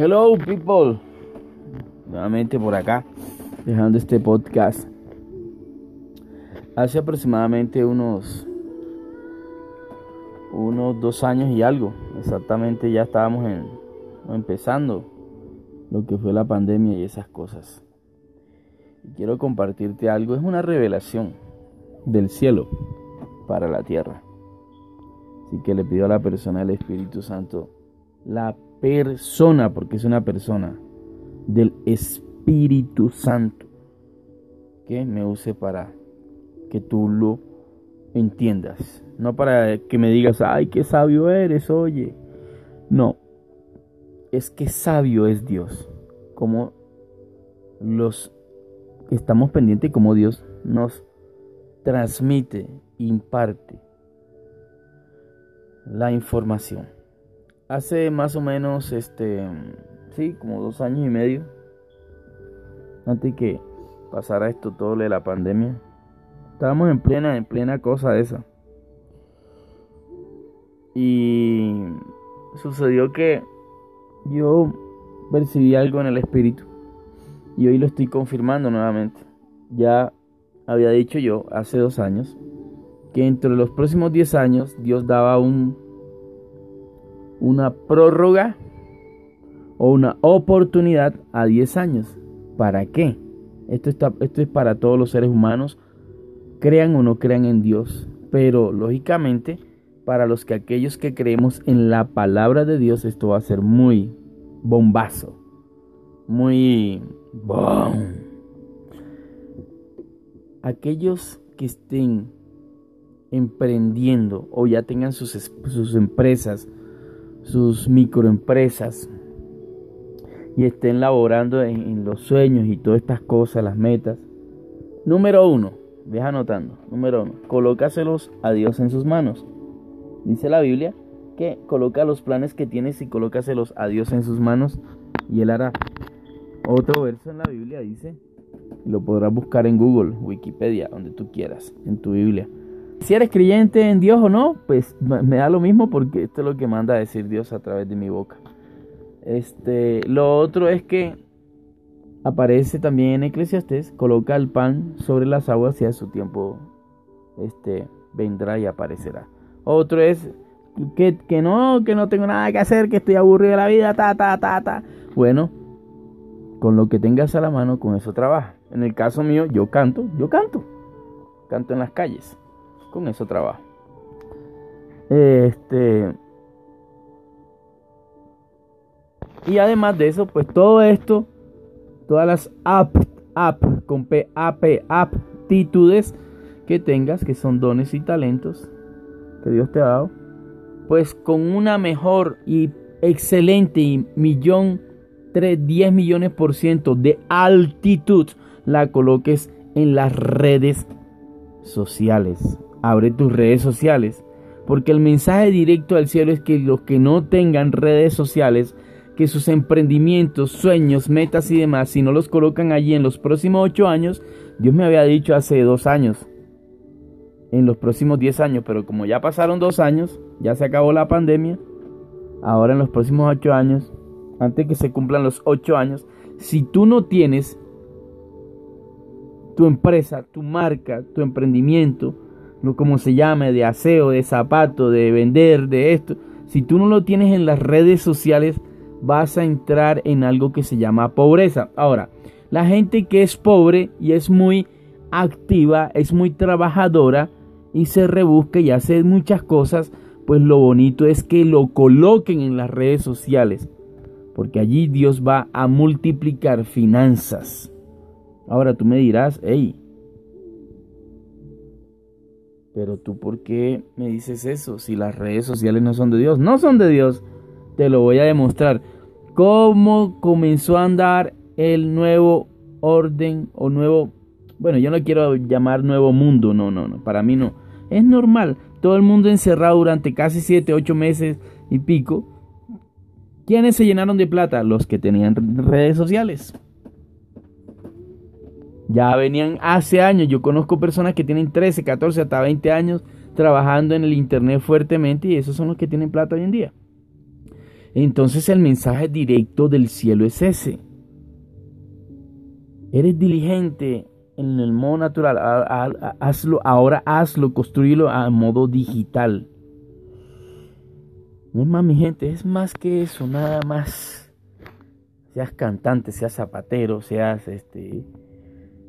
Hello people. Nuevamente por acá, dejando este podcast. Hace aproximadamente unos unos dos años y algo. Exactamente ya estábamos en, empezando lo que fue la pandemia y esas cosas. Y quiero compartirte algo. Es una revelación del cielo para la tierra. Así que le pido a la persona del Espíritu Santo, la persona, porque es una persona del Espíritu Santo, que me use para que tú lo entiendas. No para que me digas, ay, qué sabio eres, oye. No, es que sabio es Dios. Como los que estamos pendientes, como Dios nos transmite, imparte la información. Hace más o menos, este, sí, como dos años y medio, antes que pasara esto todo de la pandemia, estábamos en plena, en plena cosa esa. Y sucedió que yo percibí algo en el espíritu y hoy lo estoy confirmando nuevamente. Ya había dicho yo hace dos años que entre los próximos 10 años Dios daba un, una prórroga o una oportunidad a 10 años. ¿Para qué? Esto, está, esto es para todos los seres humanos, crean o no crean en Dios. Pero lógicamente, para los que aquellos que creemos en la palabra de Dios, esto va a ser muy bombazo. Muy... Aquellos que estén emprendiendo o ya tengan sus, sus empresas, sus microempresas y estén laborando en, los sueños y todas estas cosas, las metas. Número uno, ve anotando. Número uno, colócaselos a Dios en sus manos. Dice la Biblia que coloca los planes que tienes y colócaselos a Dios en sus manos y Él hará. Otro verso en la Biblia dice, lo podrás buscar en Google, Wikipedia, donde tú quieras, en tu Biblia. Si eres creyente en Dios o no, pues me da lo mismo porque esto es lo que manda a decir Dios a través de mi boca. Este, lo otro es que aparece también en Eclesiastes, coloca el pan sobre las aguas y a su tiempo este, vendrá y aparecerá. Otro es que, que no, que no tengo nada que hacer, que estoy aburrido de la vida, ta, ta, ta, ta. Bueno, con lo que tengas a la mano, con eso trabaja. En el caso mío, yo canto, yo canto. Canto en las calles con eso trabajo. Este. Y además de eso, pues todo esto, todas las app, con P, AP, aptitudes que tengas, que son dones y talentos que Dios te ha dado, pues con una mejor y excelente y millón, tres, diez millones por ciento de altitud, la coloques en las redes sociales abre tus redes sociales. Porque el mensaje directo al cielo es que los que no tengan redes sociales, que sus emprendimientos, sueños, metas y demás, si no los colocan allí en los próximos ocho años, Dios me había dicho hace dos años, en los próximos diez años, pero como ya pasaron dos años, ya se acabó la pandemia, ahora en los próximos ocho años, antes que se cumplan los ocho años, si tú no tienes tu empresa, tu marca, tu emprendimiento, lo como se llame, de aseo, de zapato, de vender, de esto, si tú no lo tienes en las redes sociales, vas a entrar en algo que se llama pobreza. Ahora, la gente que es pobre y es muy activa, es muy trabajadora y se rebusca y hace muchas cosas, pues lo bonito es que lo coloquen en las redes sociales, porque allí Dios va a multiplicar finanzas. Ahora tú me dirás, hey, pero tú, ¿por qué me dices eso? Si las redes sociales no son de Dios. No son de Dios. Te lo voy a demostrar. ¿Cómo comenzó a andar el nuevo orden o nuevo... Bueno, yo no quiero llamar nuevo mundo. No, no, no. Para mí no. Es normal. Todo el mundo encerrado durante casi 7, 8 meses y pico. ¿Quiénes se llenaron de plata? Los que tenían redes sociales. Ya venían hace años, yo conozco personas que tienen 13, 14, hasta 20 años trabajando en el Internet fuertemente y esos son los que tienen plata hoy en día. Entonces el mensaje directo del cielo es ese. Eres diligente en el modo natural, hazlo, ahora hazlo, construyelo a modo digital. No es más, mi gente, es más que eso, nada más. Seas cantante, seas zapatero, seas este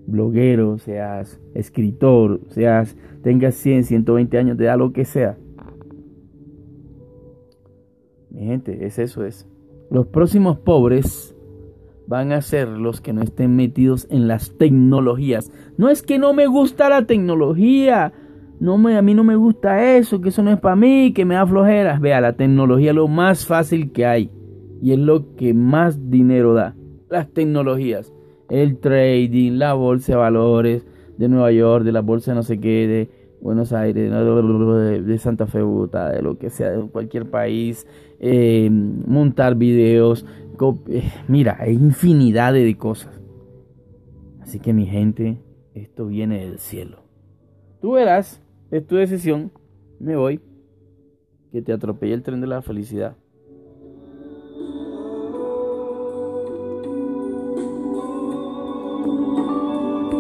bloguero, seas escritor, seas tengas 100, 120 años de edad, lo que sea. Mi gente, es eso es. Los próximos pobres van a ser los que no estén metidos en las tecnologías. No es que no me gusta la tecnología. No me, a mí no me gusta eso, que eso no es para mí, que me da flojeras. Vea, la tecnología es lo más fácil que hay y es lo que más dinero da. Las tecnologías, el trading, la bolsa de valores de Nueva York, de la bolsa de no sé qué, de Buenos Aires, de Santa Fe, de lo que sea, de cualquier país, eh, montar videos, eh, mira, hay infinidad de cosas. Así que mi gente, esto viene del cielo. Tú verás, es tu decisión, me voy, que te atropelle el tren de la felicidad.